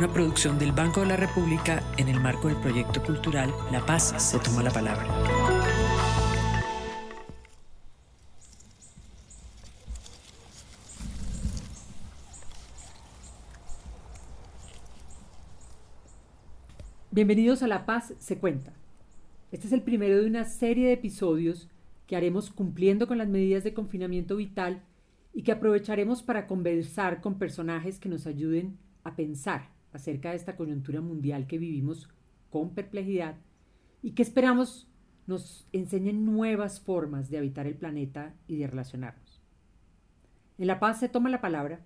una producción del Banco de la República en el marco del proyecto cultural La Paz se toma la palabra. Bienvenidos a La Paz se cuenta. Este es el primero de una serie de episodios que haremos cumpliendo con las medidas de confinamiento vital y que aprovecharemos para conversar con personajes que nos ayuden a pensar acerca de esta coyuntura mundial que vivimos con perplejidad y que esperamos nos enseñen nuevas formas de habitar el planeta y de relacionarnos. En La Paz se toma la palabra,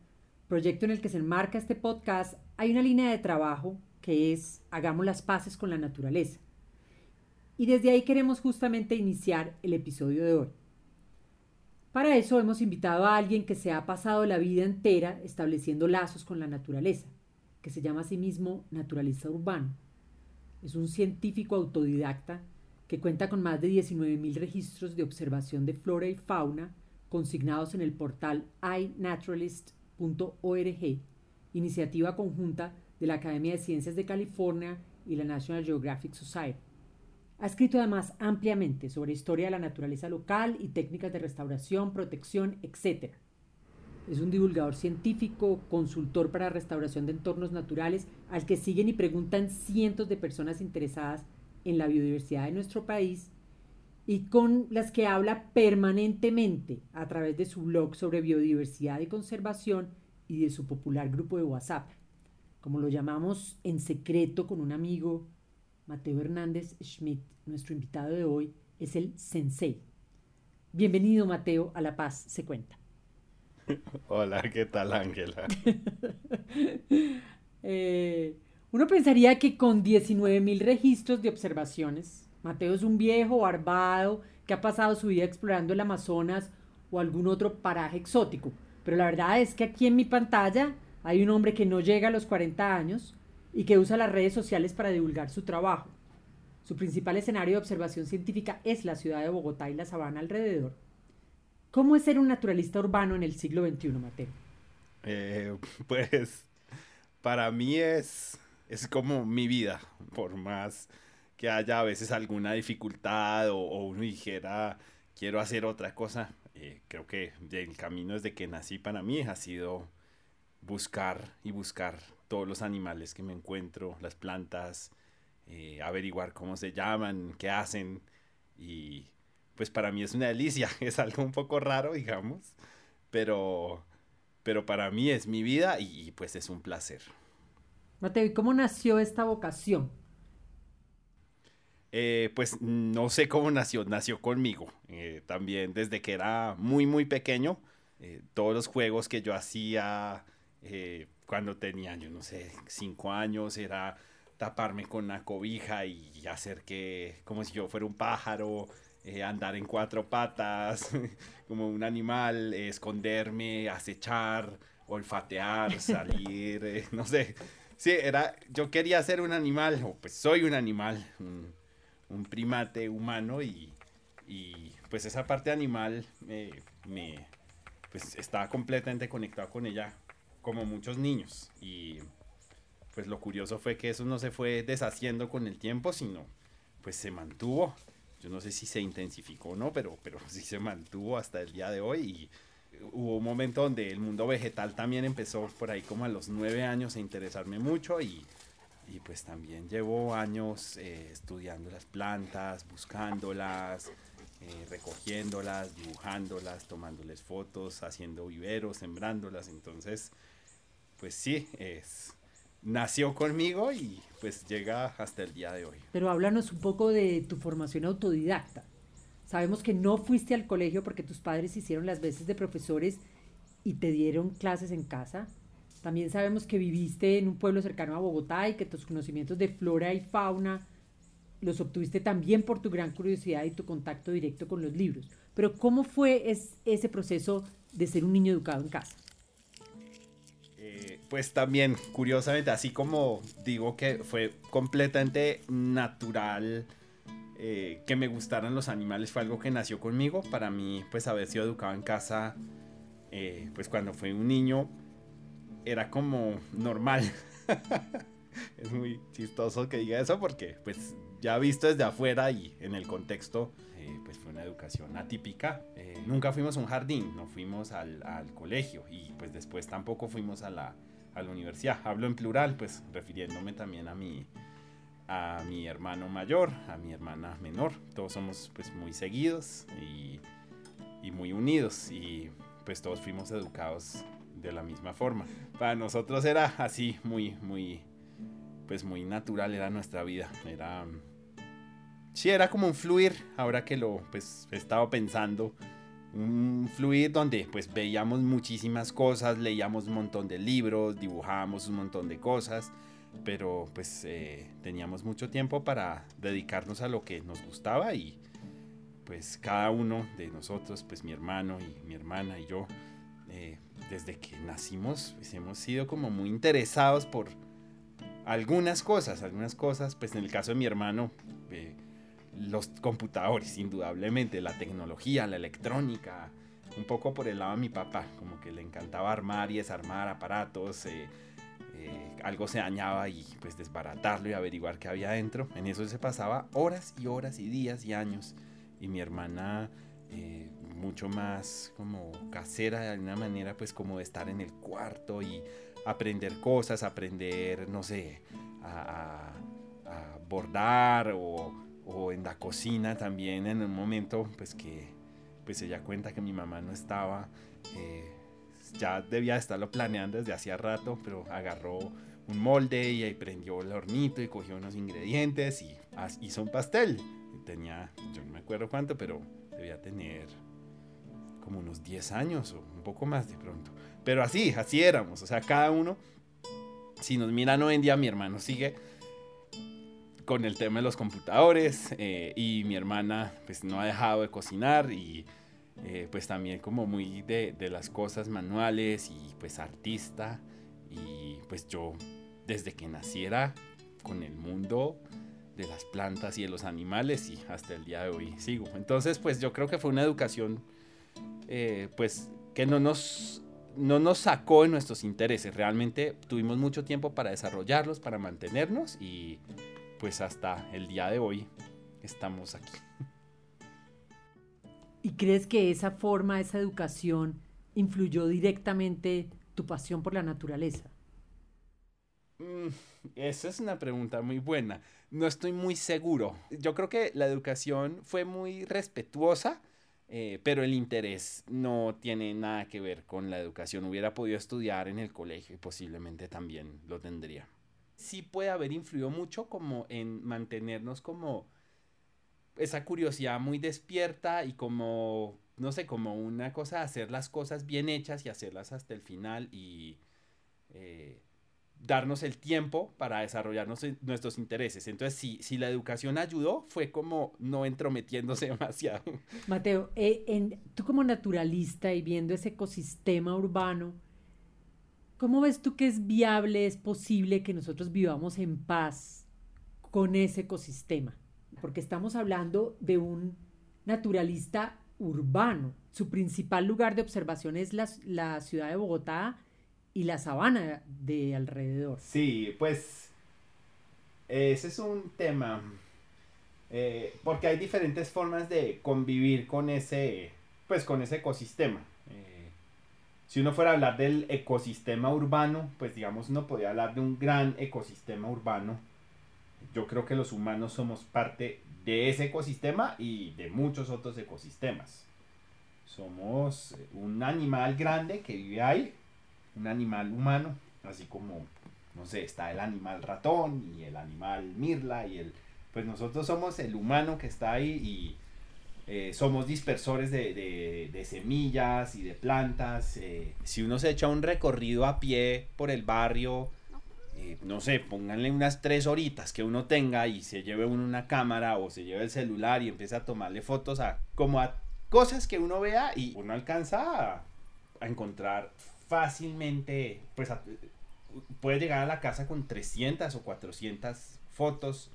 proyecto en el que se enmarca este podcast, hay una línea de trabajo que es hagamos las paces con la naturaleza. Y desde ahí queremos justamente iniciar el episodio de hoy. Para eso hemos invitado a alguien que se ha pasado la vida entera estableciendo lazos con la naturaleza que se llama a sí mismo naturalista urbano. Es un científico autodidacta que cuenta con más de 19.000 registros de observación de flora y fauna consignados en el portal inaturalist.org, iniciativa conjunta de la Academia de Ciencias de California y la National Geographic Society. Ha escrito además ampliamente sobre historia de la naturaleza local y técnicas de restauración, protección, etc. Es un divulgador científico, consultor para restauración de entornos naturales, al que siguen y preguntan cientos de personas interesadas en la biodiversidad de nuestro país y con las que habla permanentemente a través de su blog sobre biodiversidad y conservación y de su popular grupo de WhatsApp. Como lo llamamos en secreto con un amigo, Mateo Hernández Schmidt, nuestro invitado de hoy, es el Sensei. Bienvenido, Mateo, a La Paz se cuenta. Hola, ¿qué tal Ángela? Eh, uno pensaría que con 19 mil registros de observaciones, Mateo es un viejo barbado que ha pasado su vida explorando el Amazonas o algún otro paraje exótico. Pero la verdad es que aquí en mi pantalla hay un hombre que no llega a los 40 años y que usa las redes sociales para divulgar su trabajo. Su principal escenario de observación científica es la ciudad de Bogotá y la sabana alrededor. ¿Cómo es ser un naturalista urbano en el siglo XXI, Mateo? Eh, pues para mí es, es como mi vida, por más que haya a veces alguna dificultad o, uno dijera quiero hacer otra cosa, eh, creo que el camino desde que nací para mí ha sido buscar y buscar todos los animales que me encuentro, las plantas, eh, averiguar cómo se llaman, qué hacen y pues para mí es una delicia, es algo un poco raro, digamos, pero, pero para mí es mi vida y, pues es un placer. Mateo, ¿y cómo nació esta vocación? Eh, pues no sé cómo nació, nació conmigo. Eh, también desde que era muy, muy pequeño, eh, todos los juegos que yo hacía cuando tenía, yo no sé, cinco años, era taparme con una cobija y hacer que, como si yo fuera un pájaro, eh, andar en cuatro patas, como un animal, esconderme, acechar, olfatear, salir, eh, no sé. Sí, era, yo quería ser un animal, o pues soy un animal, un, primate humano y, pues esa parte animal me, pues estaba completamente conectado con ella como muchos niños y pues lo curioso fue que eso no se fue deshaciendo con el tiempo, sino pues se mantuvo yo no sé si se intensificó o no, pero, pero sí se mantuvo hasta el día de hoy y hubo un momento donde el mundo vegetal también empezó por ahí como a los nueve años a interesarme mucho y, y pues también llevo años eh, estudiando las plantas, buscándolas, eh, recogiéndolas, dibujándolas, tomándoles fotos, haciendo viveros, sembrándolas. Entonces, pues sí, es, nació conmigo y pues llega hasta el día de hoy. Pero háblanos un poco de tu formación autodidacta. Sabemos que no fuiste al colegio porque tus padres hicieron las veces de profesores y te dieron clases en casa, También sabemos que viviste en un pueblo cercano a Bogotá y que tus conocimientos de flora y fauna los obtuviste también por tu gran curiosidad y tu contacto directo con los libros. Pero ¿cómo fue ese proceso de ser un niño educado en casa? Pues también, curiosamente, así como digo que fue completamente natural eh, que me gustaran los animales, fue algo que nació conmigo. Para mí, pues haber sido educado en casa, eh, pues cuando fui un niño, era como normal. es muy chistoso que diga eso porque pues ya visto desde afuera y en el contexto eh, pues fue una educación atípica. Nunca fuimos a un jardín, no fuimos al, al, colegio y pues después tampoco fuimos a la, a la universidad. Hablo en plural pues refiriéndome también a mi, a mi hermano mayor, a mi hermana menor. Todos somos pues muy seguidos y, muy unidos y pues todos fuimos educados de la misma forma. Para nosotros era así, muy, muy, pues muy natural era nuestra vida. Era, sí, era como un fluir, ahora que lo, pues, he estado pensando. Un fluir donde pues veíamos muchísimas cosas, leíamos un montón de libros, dibujábamos un montón de cosas, pero pues eh, teníamos mucho tiempo para dedicarnos a lo que nos gustaba y pues cada uno de nosotros, pues mi hermano y mi hermana y yo, eh, desde que nacimos pues, hemos sido como muy interesados por algunas cosas, algunas cosas, pues en el caso de mi hermano, eh, los computadores, indudablemente, la tecnología, la electrónica, un poco por el lado de mi papá, como que le encantaba armar y desarmar aparatos, eh, algo se dañaba y pues desbaratarlo y averiguar qué había dentro. En eso se pasaba horas y horas y días y años. Y mi hermana mucho más como casera de alguna manera, pues como de estar en el cuarto y aprender cosas, aprender, no sé, a, bordar o, o, en la cocina también en un momento, pues que pues ella cuenta que mi mamá no estaba, eh, ya debía estarlo planeando desde hacía rato, pero agarró un molde y ahí prendió el hornito y cogió unos ingredientes y hizo un pastel. Tenía, yo no me acuerdo cuánto, pero debía tener como unos 10 años o un poco más de pronto. Pero así, así éramos. O sea, cada uno, si nos miran hoy en día, mi hermano sigue con el tema de los computadores eh, y mi hermana pues no ha dejado de cocinar y eh, pues también como muy de, de, las cosas manuales y pues artista y pues yo desde que naciera con el mundo de las plantas y de los animales y hasta el día de hoy sigo. Entonces pues yo creo que fue una educación eh, pues que no nos, no nos sacó en nuestros intereses. Realmente tuvimos mucho tiempo para desarrollarlos, para mantenernos y pues hasta el día de hoy estamos aquí. ¿Y crees que esa forma, esa educación influyó directamente tu pasión por la naturaleza? Mm, esa es una pregunta muy buena. No estoy muy seguro. Yo creo que la educación fue muy respetuosa eh, pero el interés no tiene nada que ver con la educación. Hubiera podido estudiar en el colegio y posiblemente también lo tendría. Sí puede haber influido mucho como en mantenernos como esa curiosidad muy despierta y como, no sé, como una cosa hacer las cosas bien hechas y hacerlas hasta el final y eh, darnos el tiempo para desarrollarnos nuestros intereses. Entonces, si, si la educación ayudó, fue como no entrometiéndose demasiado. Mateo, eh, en, tú como naturalista y viendo ese ecosistema urbano, ¿cómo ves tú que es viable, es posible que nosotros vivamos en paz con ese ecosistema? Porque estamos hablando de un naturalista urbano. Su principal lugar de observación es la, ciudad de Bogotá y la sabana de alrededor. Sí, pues ese es un tema, eh, porque hay diferentes formas de convivir con ese, pues con ese ecosistema. Si uno fuera a hablar del ecosistema urbano, pues digamos uno podría hablar de un gran ecosistema urbano. Yo creo que los humanos somos parte de ese ecosistema y de muchos otros ecosistemas. Somos un animal grande que vive ahí un animal humano, así como, no sé, está el animal ratón y el animal mirla y el... Pues nosotros somos el humano que está ahí y eh, somos dispersores de, semillas y de plantas. Eh, si uno se echa un recorrido a pie por el barrio, eh, no sé, pónganle unas tres horitas que uno tenga y se lleve una cámara o se lleve el celular y empieza a tomarle fotos a como a cosas que uno vea y uno alcanza a, encontrar fácilmente, pues puede llegar a la casa con 300 o 400 fotos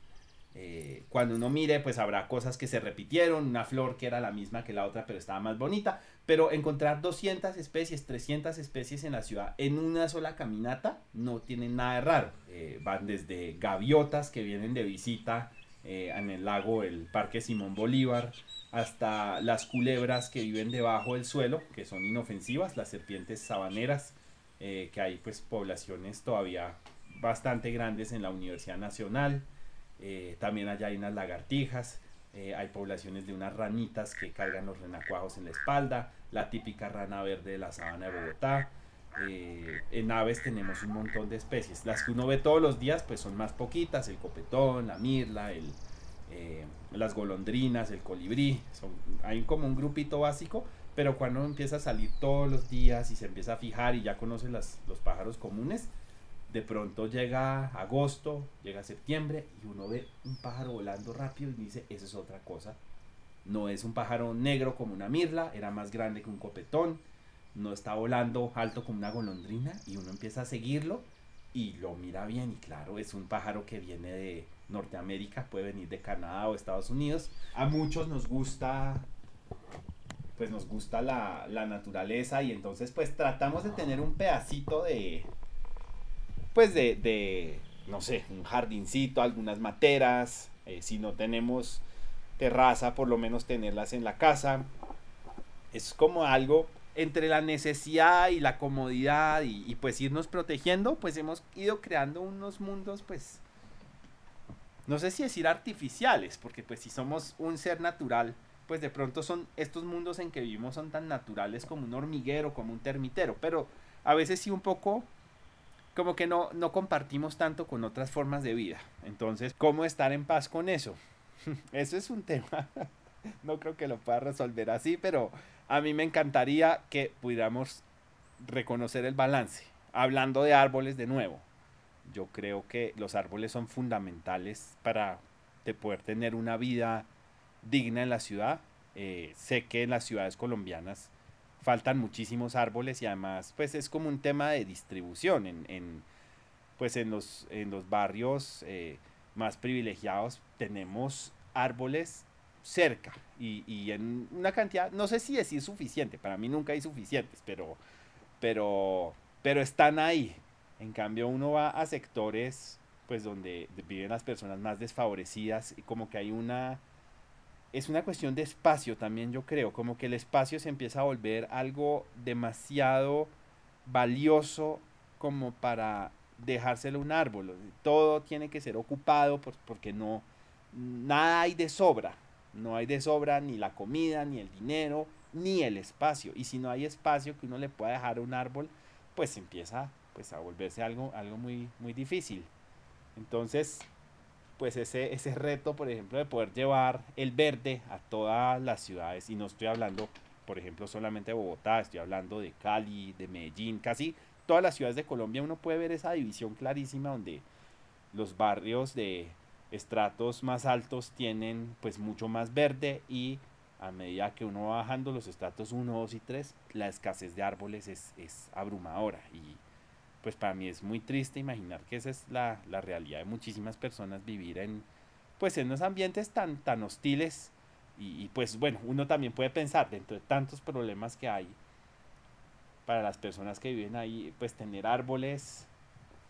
eh, cuando uno mire, pues habrá cosas que se repitieron, una flor que era la misma que la otra, pero estaba más bonita. Pero encontrar 200 especies, 300 especies en la ciudad en una sola caminata no tiene nada de raro. Eh, van desde gaviotas que vienen de visita eh, en el lago, el Parque Simón Bolívar, hasta las culebras que viven debajo del suelo, que son inofensivas, las serpientes sabaneras, que hay pues poblaciones todavía bastante grandes en la Universidad Nacional. Eh, también allá hay unas lagartijas, eh, hay poblaciones de unas ranitas que cargan los renacuajos en la espalda, la típica rana verde de la sabana de Bogotá. Eh, en aves tenemos un montón de especies. Las que uno ve todos los días pues son más poquitas, el copetón, la mirla, el, las golondrinas, el colibrí. Son, hay como un grupito básico, pero cuando empieza a salir todos los días y se empieza a fijar y ya conoce las, los pájaros comunes, de pronto llega agosto, llega septiembre y uno ve un pájaro volando rápido y dice, esa es otra cosa. No es un pájaro negro como una mirla, era más grande que un copetón, no está volando alto como una golondrina y uno empieza a seguirlo y lo mira bien y claro, es un pájaro que viene de Norteamérica, puede venir de Canadá o Estados Unidos. A muchos nos gusta pues nos gusta la, la naturaleza y entonces pues tratamos de tener un pedacito de, pues de, no sé, un jardincito, algunas materas, eh, si no tenemos terraza, por lo menos tenerlas en la casa. Es como algo entre la necesidad y la comodidad y, pues irnos protegiendo, pues hemos ido creando unos mundos, pues, no sé si decir artificiales, porque pues si somos un ser natural, pues de pronto son estos mundos en que vivimos son tan naturales como un hormiguero, como un termitero, pero a veces sí un poco como que no, no compartimos tanto con otras formas de vida. Entonces, ¿cómo estar en paz con eso? Eso es un tema. No creo que lo pueda resolver así, pero a mí me encantaría que pudiéramos reconocer el balance. Hablando de árboles de nuevo, yo creo que los árboles son fundamentales para poder tener una vida digna en la ciudad. Eh, sé que en las ciudades colombianas faltan muchísimos árboles y además pues es como un tema de distribución en, pues en los, en los barrios eh, más privilegiados tenemos árboles cerca y, en una cantidad, no sé si decir suficiente, para mí nunca hay suficientes, pero, pero, pero están ahí. En cambio uno va a sectores pues donde viven las personas más desfavorecidas y como que hay una es una cuestión de espacio también, yo creo, como que el espacio se empieza a volver algo demasiado valioso como para dejárselo un árbol. Todo tiene que ser ocupado porque no, nada hay de sobra. No hay de sobra ni la comida, ni el dinero, ni el espacio. Y si no hay espacio que uno le pueda dejar a un árbol, pues empieza pues, a volverse algo, algo muy, muy difícil. Entonces, pues ese, ese reto, por ejemplo, de poder llevar el verde a todas las ciudades, y no estoy hablando, por ejemplo, solamente de Bogotá, estoy hablando de Cali, de Medellín, casi todas las ciudades de Colombia, uno puede ver esa división clarísima donde los barrios de estratos más altos tienen pues mucho más verde y a medida que uno va bajando los estratos 1, 2 y 3, la escasez de árboles es, es abrumadora. Y pues para mí es muy triste imaginar que esa es la, realidad de muchísimas personas vivir en pues en unos ambientes tan, tan hostiles y, pues bueno, uno también puede pensar dentro de tantos problemas que hay para las personas que viven ahí, pues tener árboles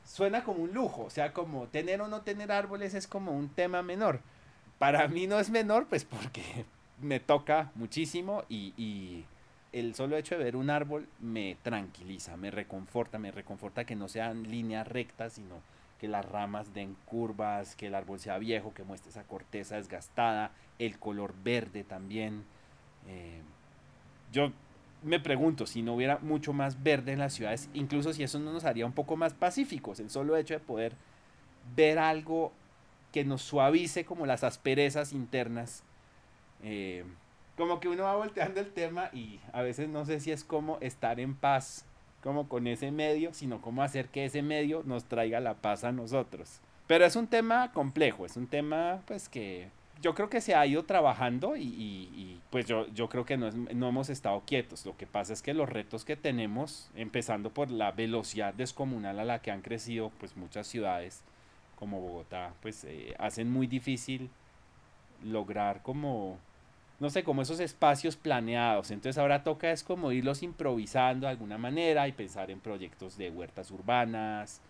suena como un lujo, o sea, como tener o no tener árboles es como un tema menor. Para mí no es menor, pues porque me toca muchísimo y el solo hecho de ver un árbol me tranquiliza, me reconforta, me reconforta que no sean líneas rectas, sino que las ramas den curvas, que el árbol sea viejo, que muestre esa corteza desgastada, el color verde también. Eh, yo me pregunto si no hubiera mucho más verde en las ciudades, incluso si eso no nos haría un poco más pacíficos, el solo hecho de poder ver algo que nos suavice como las asperezas internas. Eh, como que uno va volteando el tema y a veces no sé si es como estar en paz como con ese medio, sino cómo hacer que ese medio nos traiga la paz a nosotros. Pero es un tema complejo, es un tema pues que yo creo que se ha ido trabajando y, pues yo, yo creo que no, no, hemos estado quietos. Lo que pasa es que los retos que tenemos, empezando por la velocidad descomunal a la que han crecido pues muchas ciudades como Bogotá, pues eh, hacen muy difícil lograr como no sé, como esos espacios planeados. Entonces ahora toca es como irlos improvisando de alguna manera y pensar en proyectos de huertas urbanas,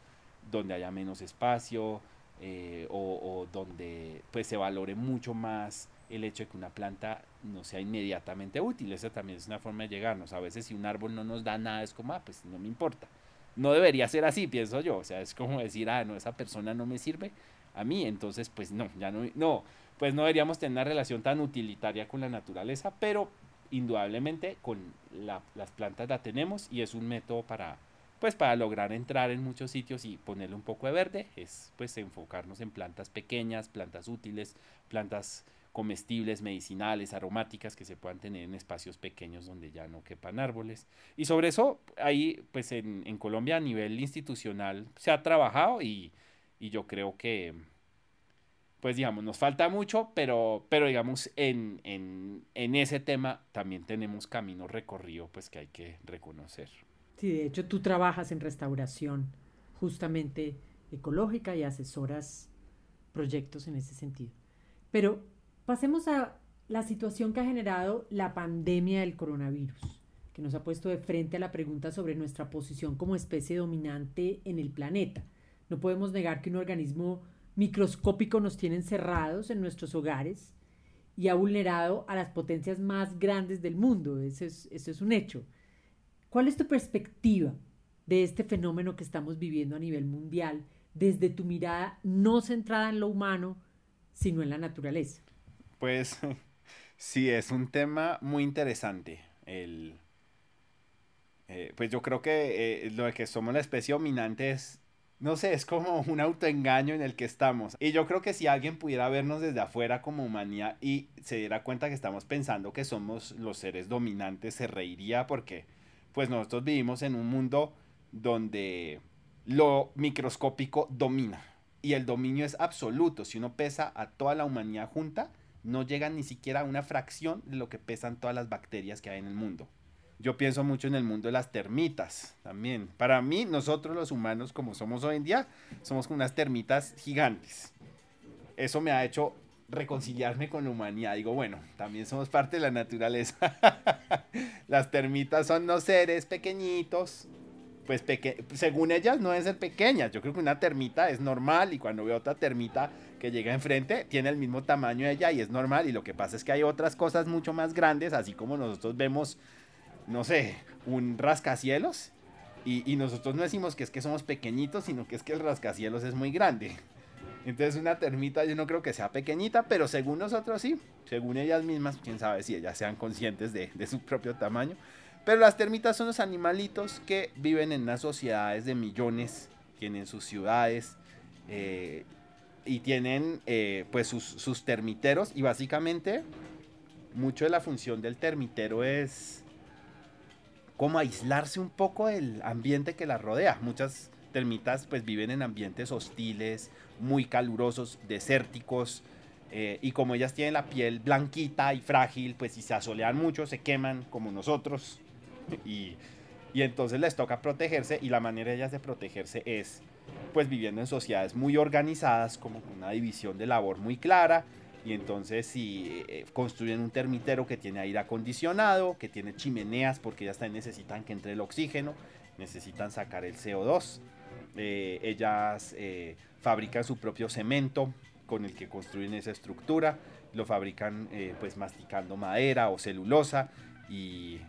donde haya menos espacio eh, o, donde pues se valore mucho más el hecho de que una planta no sea inmediatamente útil. Esa también es una forma de llegarnos. A veces si un árbol no nos da nada es como, ah, pues no me importa. No debería ser así, pienso yo. O sea, es como decir, ah, no, esa persona no me sirve a mí, entonces pues no, ya no, no pues no deberíamos tener una relación tan utilitaria con la naturaleza, pero indudablemente con las plantas la tenemos y es un método para pues para lograr entrar en muchos sitios y ponerle un poco de verde es pues enfocarnos en plantas pequeñas, plantas útiles, plantas comestibles, medicinales, aromáticas que se puedan tener en espacios pequeños donde ya no quepan árboles. Y sobre eso, ahí pues en, en Colombia a nivel institucional se ha trabajado y, y yo creo que, pues digamos, nos falta mucho, pero, pero digamos, en, en, en ese tema también tenemos camino recorrido, pues que hay que reconocer. Sí, de hecho tú trabajas en restauración justamente ecológica y asesoras proyectos en ese sentido. Pero pasemos a la situación que ha generado la pandemia del coronavirus, que nos ha puesto de frente a la pregunta sobre nuestra posición como especie dominante en el planeta. No podemos negar que un organismo microscópico nos tiene encerrados en nuestros hogares y ha vulnerado a las potencias más grandes del mundo. Eso es, es un hecho. ¿Cuál es tu perspectiva de este fenómeno que estamos viviendo a nivel mundial desde tu mirada no centrada en lo humano, sino en la naturaleza? Pues sí, es un tema muy interesante. El, eh, pues yo creo que eh, lo de que somos la especie dominante es no sé, es como un autoengaño en el que estamos. Y yo creo que si alguien pudiera vernos desde afuera como humanidad y se diera cuenta que estamos pensando que somos los seres dominantes, se reiría porque pues nosotros vivimos en un mundo donde lo microscópico domina y el dominio es absoluto. Si uno pesa a toda la humanidad junta, no llega ni siquiera a una fracción de lo que pesan todas las bacterias que hay en el mundo. Yo pienso mucho en el mundo de las termitas también. Para mí, nosotros los humanos, como somos hoy en día, somos unas termitas gigantes. Eso me ha hecho reconciliarme con la humanidad. Digo, bueno, también somos parte de la naturaleza. las termitas son los seres pequeñitos. Pues según ellas no deben ser pequeñas. Yo creo que una termita es normal y cuando veo otra termita que llega enfrente tiene el mismo tamaño de ella y es normal. Y lo que pasa es que hay otras cosas mucho más grandes, así como nosotros vemos no sé, un rascacielos. Y, nosotros no decimos que es que somos pequeñitos, sino que es que el rascacielos es muy grande. Entonces una termita yo no creo que sea pequeñita, pero según nosotros sí, según ellas mismas, quién sabe si ellas sean conscientes de, su propio tamaño. Pero las termitas son los animalitos que viven en unas sociedades de millones, tienen sus ciudades eh, y tienen eh, pues sus, sus termiteros y básicamente mucho de la función del termitero es como aislarse un poco del ambiente que la rodea. Muchas termitas pues viven en ambientes hostiles, muy calurosos, desérticos, eh, y como ellas tienen la piel blanquita y frágil, pues si se asolean mucho, se queman como nosotros. Y, y entonces les toca protegerse y la manera de ellas de protegerse es pues viviendo en sociedades muy organizadas, como una división de labor muy clara, y entonces si eh, construyen un termitero que tiene aire acondicionado, que tiene chimeneas porque ellas también necesitan que entre el oxígeno, necesitan sacar el CO2. Eh, ellas eh, fabrican su propio cemento con el que construyen esa estructura, lo fabrican pues masticando madera o celulosa y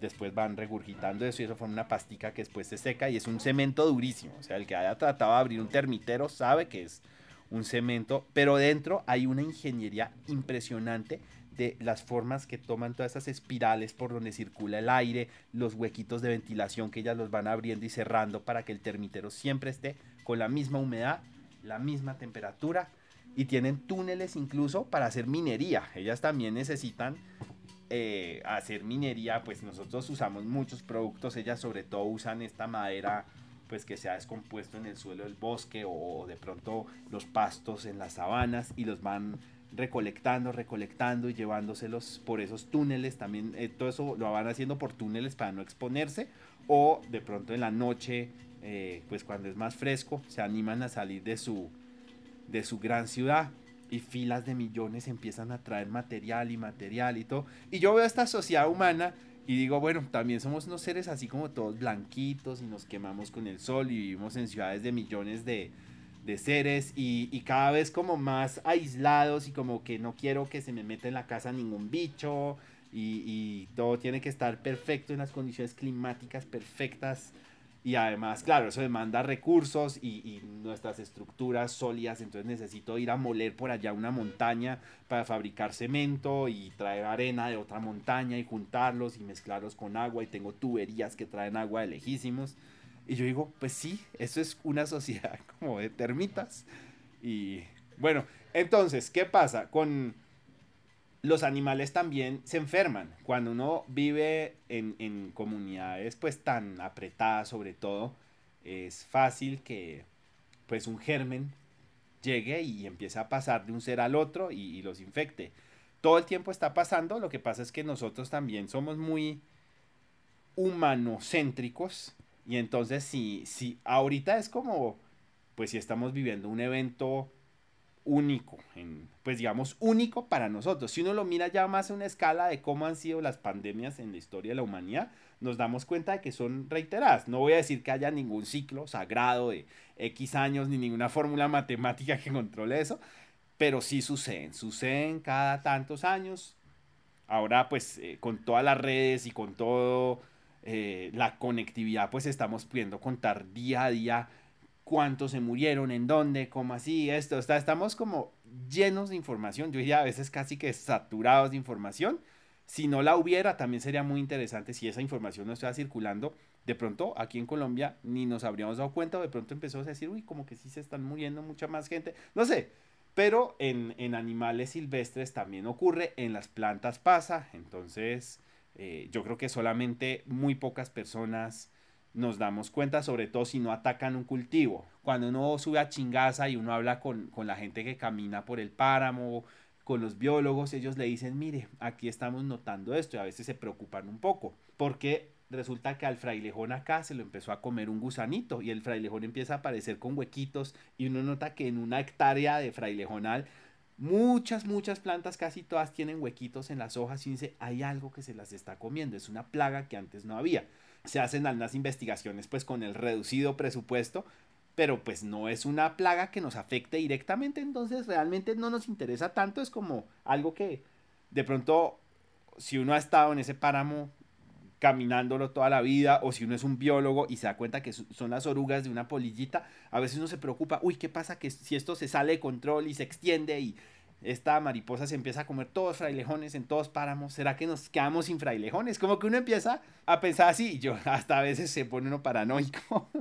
después van regurgitando eso y eso forma una pastica que después se seca y es un cemento durísimo. O sea, el que haya tratado de abrir un termitero sabe que es un cemento, pero dentro hay una ingeniería impresionante de las formas que toman todas esas espirales por donde circula el aire, los huequitos de ventilación que ellas los van abriendo y cerrando para que el termitero siempre esté con la misma humedad, la misma temperatura y tienen túneles incluso para hacer minería. Ellas también necesitan eh, hacer minería, pues nosotros usamos muchos productos, ellas sobre todo usan esta madera pues que se ha descompuesto en el suelo del bosque o de pronto los pastos en las sabanas y los van recolectando, recolectando y llevándoselos por esos túneles. También eh, todo eso lo van haciendo por túneles para no exponerse. O de pronto en la noche, eh, pues cuando es más fresco, se animan a salir de su, de su gran ciudad. Y filas de millones empiezan a traer material y material y todo. Y yo veo esta sociedad humana y digo, bueno, también somos unos seres así como todos blanquitos y nos quemamos con el sol y vivimos en ciudades de millones de, de seres y, cada vez como más aislados y como que no quiero que se me meta en la casa ningún bicho y, todo tiene que estar perfecto en las condiciones climáticas perfectas y además, claro, eso demanda recursos y, y, nuestras estructuras sólidas, entonces necesito ir a moler por allá una montaña para fabricar cemento y traer arena de otra montaña y juntarlos y mezclarlos con agua y tengo tuberías que traen agua de lejísimos. Y yo digo, pues sí, eso es una sociedad como de termitas. Y bueno, entonces, ¿qué pasa? Con los animales también se enferman. Cuando uno vive en, comunidades pues tan apretadas sobre todo, es fácil que pues un germen llegue y empiece a pasar de un ser al otro y, y los infecte. Todo el tiempo está pasando, lo que pasa es que nosotros también somos muy humanocéntricos y entonces, si, si ahorita es como, pues si estamos viviendo un evento único, pues digamos único para nosotros. Si uno lo mira ya más a una escala de cómo han sido las pandemias en la historia de la humanidad, nos damos cuenta de que son reiteradas. No voy a decir que haya ningún ciclo sagrado de X años ni ninguna fórmula matemática que controle eso, pero sí suceden, suceden cada tantos años. Ahora pues eh, con todas las redes y con todo eh, la conectividad, pues estamos pudiendo contar día a día cuántos se murieron, en dónde, cómo así, esto, está, estamos como llenos de información, yo diría a veces casi que saturados de información. Si no la hubiera, también sería muy interesante si esa información no estuviera circulando. De pronto, aquí en Colombia, ni nos habríamos dado cuenta, o de pronto empezó a decir, uy, como que sí se están muriendo mucha más gente. No sé, pero en, en animales silvestres también ocurre, en las plantas pasa, entonces eh, yo creo que solamente muy pocas personas nos damos cuenta, sobre todo si no atacan un cultivo. Cuando uno sube a Chingaza y uno habla con, con la gente que camina por el páramo, con los biólogos, ellos le dicen, mire, aquí estamos notando esto y a veces se preocupan un poco, porque resulta que al frailejón acá se lo empezó a comer un gusanito y el frailejón empieza a aparecer con huequitos y uno nota que en una hectárea de frailejonal Muchas, muchas plantas, casi todas tienen huequitos en las hojas y dice, hay algo que se las está comiendo, es una plaga que antes no había. Se hacen algunas investigaciones pues con el reducido presupuesto, pero pues no es una plaga que nos afecte directamente, entonces realmente no nos interesa tanto, es como algo que de pronto si uno ha estado en ese páramo caminándolo toda la vida, o si uno es un biólogo y se da cuenta que son las orugas de una polillita, a veces uno se preocupa, uy, ¿qué pasa que si esto se sale de control y se extiende y esta mariposa se empieza a comer todos frailejones en todos páramos, ¿será que nos quedamos sin frailejones? Como que uno empieza a pensar así, y yo hasta a veces se pone uno paranoico.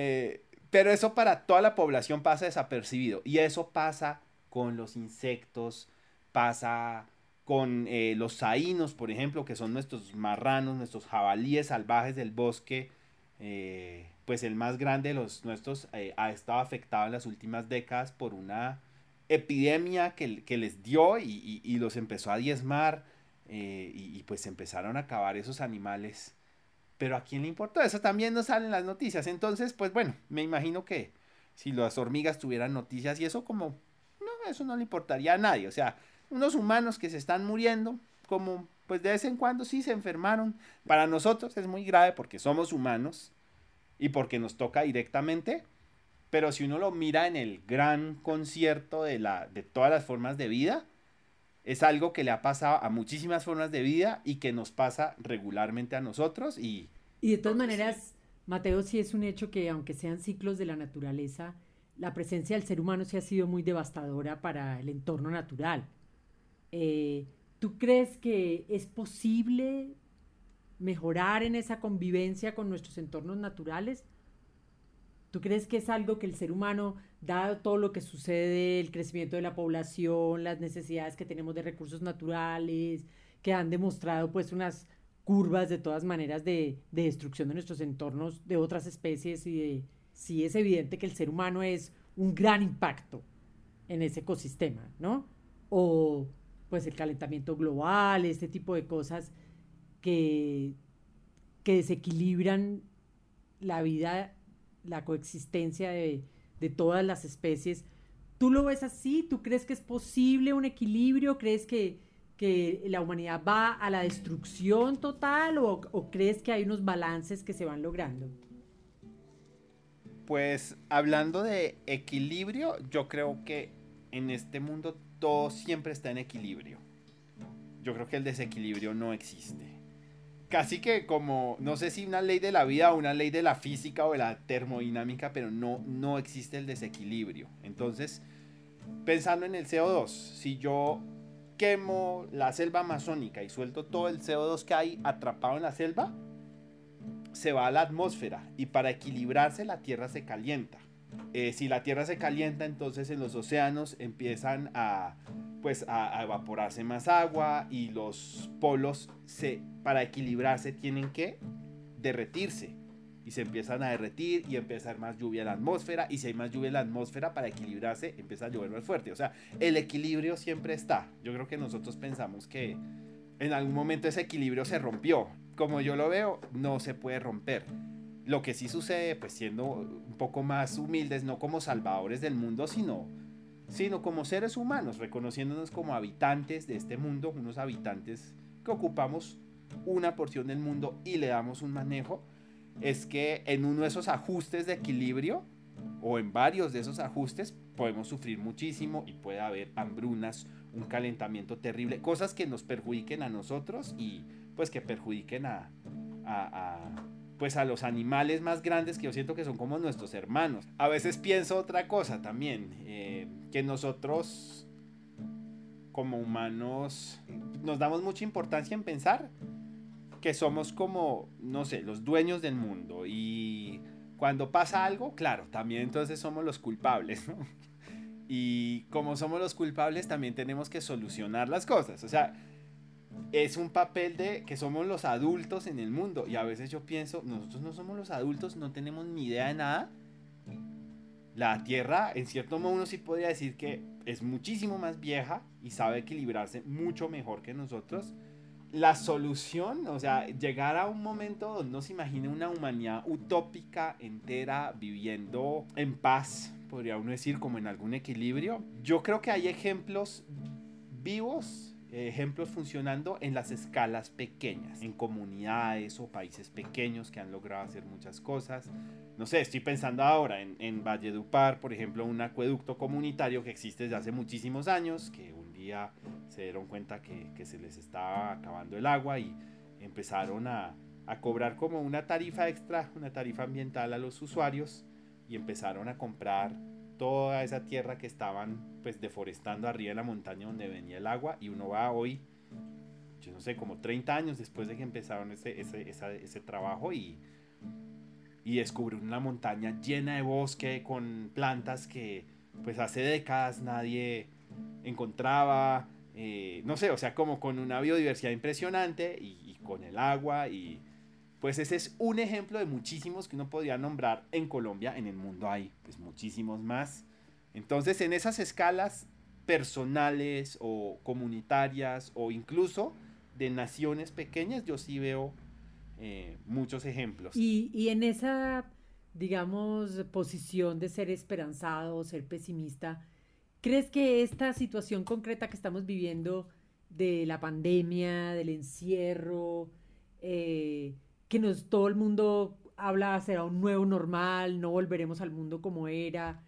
Eh, pero eso para toda la población pasa desapercibido, y eso pasa con los insectos, pasa con eh, los saínos, por ejemplo, que son nuestros marranos, nuestros jabalíes salvajes del bosque, eh, pues el más grande de los nuestros ha estado afectado en las últimas décadas por una epidemia que, que les dio y, y, los empezó a diezmar y, y, pues empezaron a acabar esos animales. Pero a quién le importó, eso también no sale en las noticias. Entonces, pues bueno, me imagino que si las hormigas tuvieran noticias y eso como, no, eso no le importaría a nadie. O sea, unos humanos que se están muriendo, como pues de vez en cuando sí se enfermaron. Para nosotros es muy grave porque somos humanos y porque nos toca directamente, pero si uno lo mira en el gran concierto de, la, de todas las formas de vida, es algo que le ha pasado a muchísimas formas de vida y que nos pasa regularmente a nosotros y... Y de todas maneras, Mateo, sí es un hecho que aunque sean ciclos de la naturaleza, la presencia del ser humano sí ha sido muy devastadora para el entorno natural. Eh, ¿Tú crees que es posible mejorar en esa convivencia con nuestros entornos naturales? ¿Tú crees que es algo que el ser humano, dado todo lo que sucede, el crecimiento de la población, las necesidades que tenemos de recursos naturales que han demostrado pues unas curvas de todas maneras de, de destrucción de nuestros entornos de otras especies y de sí es evidente que el ser humano es un gran impacto en ese ecosistema, ¿no? O pues el calentamiento global, este tipo de cosas que, que desequilibran la vida, la coexistencia de, de todas las especies. ¿Tú lo ves así? ¿Tú crees que es posible un equilibrio? ¿Crees que, que la humanidad va a la destrucción total o, o, crees que hay unos balances que se van logrando? Pues hablando de equilibrio, yo creo que en este mundo todo siempre está en equilibrio. Yo creo que el desequilibrio no existe. Casi que como, no sé si una ley de la vida o una ley de la física o de la termodinámica, pero no, no existe el desequilibrio. Entonces, pensando en el CO2, si yo quemo la selva amazónica y suelto todo el CO2 que hay atrapado en la selva, se va a la atmósfera y para equilibrarse la Tierra se calienta. Eh, si la Tierra se calienta, entonces en los océanos empiezan a, pues, a, evaporarse más agua y los polos se, para equilibrarse tienen que derretirse y se empiezan a derretir y empieza a haber más lluvia en la atmósfera y si hay más lluvia en la atmósfera para equilibrarse empieza a llover más fuerte. O sea, el equilibrio siempre está. Yo creo que nosotros pensamos que en algún momento ese equilibrio se rompió. Como yo lo veo, no se puede romper. Lo que sí sucede, pues siendo un poco más humildes, no como salvadores del mundo, sino, sino como seres humanos, reconociéndonos como habitantes de este mundo, unos habitantes que ocupamos una porción del mundo y le damos un manejo, es que en uno de esos ajustes de equilibrio, o en varios de esos ajustes, podemos sufrir muchísimo y puede haber hambrunas, un calentamiento terrible, cosas que nos perjudiquen a nosotros y pues que perjudiquen a, a pues a los animales más grandes que yo siento que son como nuestros hermanos. A veces pienso otra cosa también, eh, que nosotros como humanos nos damos mucha importancia en pensar que somos como, no sé, los dueños del mundo y cuando pasa algo, claro, también entonces somos los culpables, Y como somos los culpables, también tenemos que solucionar las cosas. O sea, es un papel de que somos los adultos en el mundo. Y a veces yo pienso, nosotros no somos los adultos, no tenemos ni idea de nada. La Tierra, en cierto modo, uno sí podría decir que es muchísimo más vieja y sabe equilibrarse mucho mejor que nosotros. La solución, o sea, llegar a un momento donde no se imagine una humanidad utópica entera viviendo en paz, podría uno decir, como en algún equilibrio. Yo creo que hay ejemplos vivos ejemplos funcionando en las escalas pequeñas, en comunidades o países pequeños que han logrado hacer muchas cosas. No sé, estoy pensando ahora en, en Valledupar, por ejemplo, un acueducto comunitario que existe desde hace muchísimos años, que un día se dieron cuenta que, se les estaba acabando el agua y empezaron a, a cobrar como una tarifa extra, una tarifa ambiental a los usuarios y empezaron a comprar toda esa tierra que estaban pues deforestando arriba de la montaña donde venía el agua y uno va hoy, yo no sé, como 30 años después de que empezaron ese, ese, ese trabajo y, y una montaña llena de bosque con plantas que pues hace décadas nadie encontraba, eh, no sé, o sea, como con una biodiversidad impresionante y con el agua y pues ese es un ejemplo de muchísimos que uno podría nombrar en Colombia, en el mundo hay pues muchísimos más. Entonces en esas escalas personales o comunitarias o incluso de naciones pequeñas yo sí veo eh, muchos ejemplos. Y, y en esa, digamos, posición de ser esperanzado o ser pesimista, ¿crees que esta situación concreta que estamos viviendo de la pandemia, del encierro, eh, que nos, todo el mundo habla será un nuevo normal, no volveremos al mundo como era.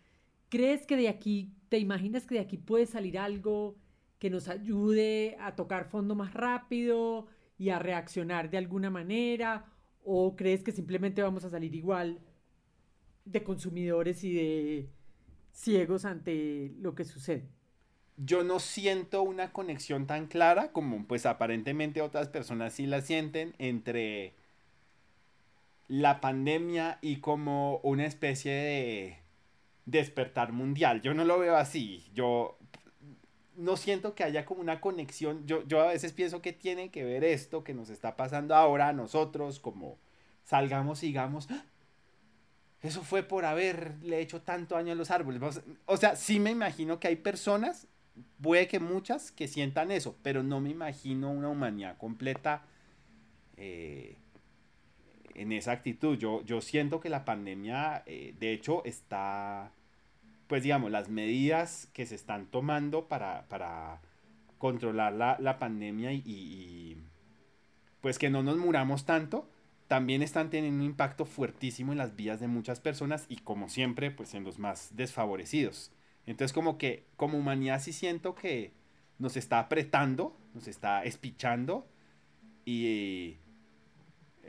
¿Crees que de aquí, te imaginas que de aquí puede salir algo que nos ayude a tocar fondo más rápido y a reaccionar de alguna manera? ¿O crees que simplemente vamos a salir igual de consumidores y de ciegos ante lo que sucede? Yo no siento una conexión tan clara como pues aparentemente otras personas sí la sienten entre la pandemia y como una especie de despertar mundial. Yo no lo veo así. Yo no siento que haya como una conexión. Yo, yo a veces pienso que tiene que ver esto que nos está pasando ahora a nosotros, como salgamos y digamos, ¡Ah! eso fue por haberle hecho tanto daño a los árboles. O sea, sí me imagino que hay personas, puede que muchas, que sientan eso, pero no me imagino una humanidad completa eh, en esa actitud. Yo, yo siento que la pandemia, eh, de hecho, está pues digamos, las medidas que se están tomando para, para controlar la, la pandemia y, y, pues que no nos muramos tanto, también están teniendo un impacto fuertísimo en las vidas de muchas personas y como siempre, pues en los más desfavorecidos. Entonces como que como humanidad sí siento que nos está apretando, nos está espichando y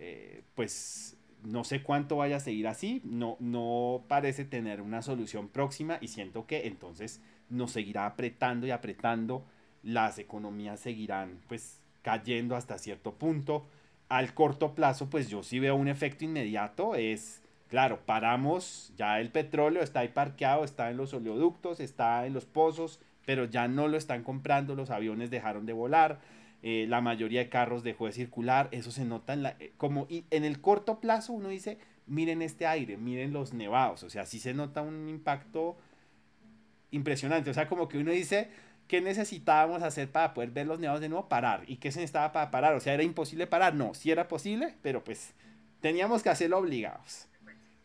eh, pues no sé cuánto vaya a seguir así, no, no parece tener una solución próxima y siento que entonces nos seguirá apretando y apretando, las economías seguirán pues cayendo hasta cierto punto. Al corto plazo pues yo sí veo un efecto inmediato, es claro, paramos, ya el petróleo está ahí parqueado, está en los oleoductos, está en los pozos, pero ya no lo están comprando, los aviones dejaron de volar eh, la mayoría de carros dejó de circular, eso se nota en la, eh, como y en el corto plazo uno dice, miren este aire, miren los nevados, o sea, sí se nota un impacto impresionante, o sea, como que uno dice, ¿qué necesitábamos hacer para poder ver los nevados de nuevo? Parar, ¿y qué se necesitaba para parar? O sea, ¿era imposible parar? No, sí era posible, pero pues teníamos que hacerlo obligados.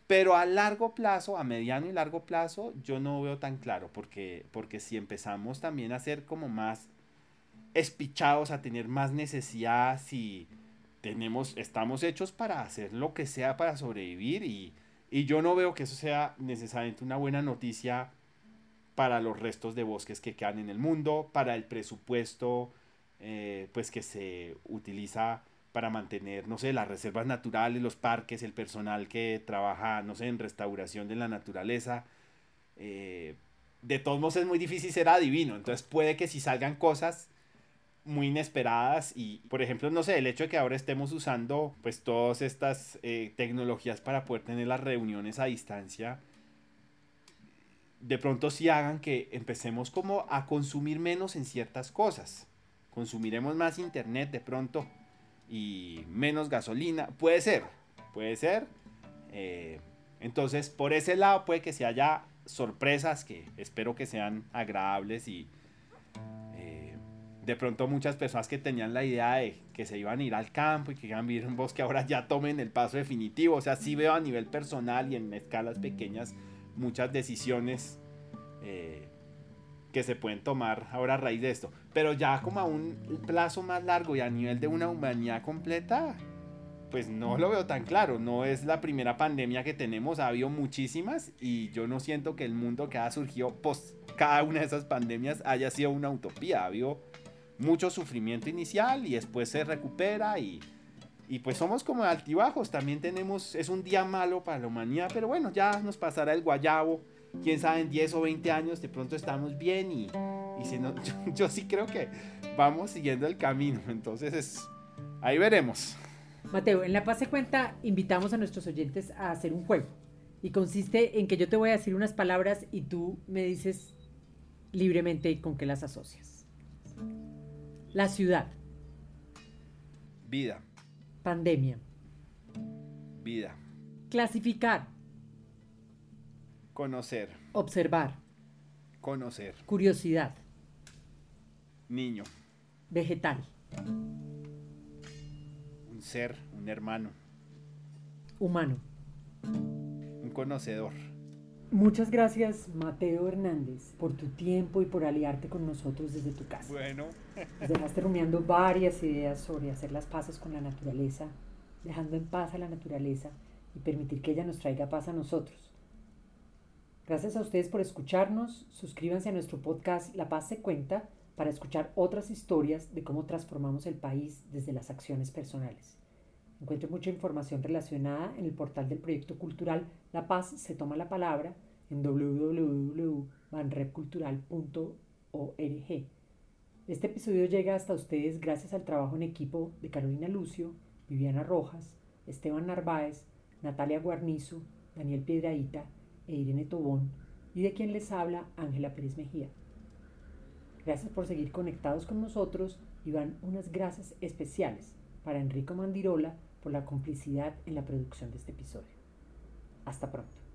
Pero a largo plazo, a mediano y largo plazo, yo no veo tan claro, porque, porque si empezamos también a ser como más espichados a tener más necesidad si tenemos, estamos hechos para hacer lo que sea para sobrevivir y, y yo no veo que eso sea necesariamente una buena noticia para los restos de bosques que quedan en el mundo, para el presupuesto eh, pues que se utiliza para mantener, no sé, las reservas naturales, los parques, el personal que trabaja, no sé, en restauración de la naturaleza. Eh, de todos modos es muy difícil ser adivino, entonces puede que si salgan cosas muy inesperadas y, por ejemplo, no sé, el hecho de que ahora estemos usando pues todas estas eh, tecnologías para poder tener las reuniones a distancia, de pronto sí hagan que empecemos como a consumir menos en ciertas cosas. Consumiremos más internet de pronto y menos gasolina. Puede ser, puede ser. Eh, entonces, por ese lado puede que se haya sorpresas que espero que sean agradables y de pronto muchas personas que tenían la idea de que se iban a ir al campo y que iban a vivir en un bosque ahora ya tomen el paso definitivo. O sea, sí veo a nivel personal y en escalas pequeñas muchas decisiones eh, que se pueden tomar ahora a raíz de esto. Pero ya como a un plazo más largo y a nivel de una humanidad completa, pues no lo veo tan claro. No es la primera pandemia que tenemos, ha habido muchísimas y yo no siento que el mundo que ha surgido post cada una de esas pandemias haya sido una utopía. Ha habido mucho sufrimiento inicial y después se recupera y, y pues somos como altibajos, también tenemos, es un día malo para la humanidad, pero bueno, ya nos pasará el guayabo, quién sabe, en 10 o 20 años de pronto estamos bien y, y si no, yo, sí creo que vamos siguiendo el camino, entonces es, ahí veremos. Mateo, en La Paz se cuenta, invitamos a nuestros oyentes a hacer un juego y consiste en que yo te voy a decir unas palabras y tú me dices libremente con qué las asocias. La ciudad. Vida. Pandemia. Vida. Clasificar. Conocer. Observar. Conocer. Curiosidad. Niño. Vegetal. Un ser, un hermano. Humano. Un conocedor. Muchas gracias, Mateo Hernández, por tu tiempo y por aliarte con nosotros desde tu casa. Bueno. Nos dejaste rumiando varias ideas sobre hacer las paces con la naturaleza, dejando en paz a la naturaleza y permitir que ella nos traiga paz a nosotros. Gracias a ustedes por escucharnos. Suscríbanse a nuestro podcast La Paz se cuenta para escuchar otras historias de cómo transformamos el país desde las acciones personales. Encuentre mucha información relacionada en el portal del proyecto cultural La Paz se toma la palabra en www.banrepcultural.org. Este episodio llega hasta ustedes gracias al trabajo en equipo de Carolina Lucio, Viviana Rojas, Esteban Narváez, Natalia Guarnizo, Daniel Piedraíta e Irene Tobón y de quien les habla Ángela Pérez Mejía. Gracias por seguir conectados con nosotros y van unas gracias especiales para Enrico Mandirola por la complicidad en la producción de este episodio. Hasta pronto.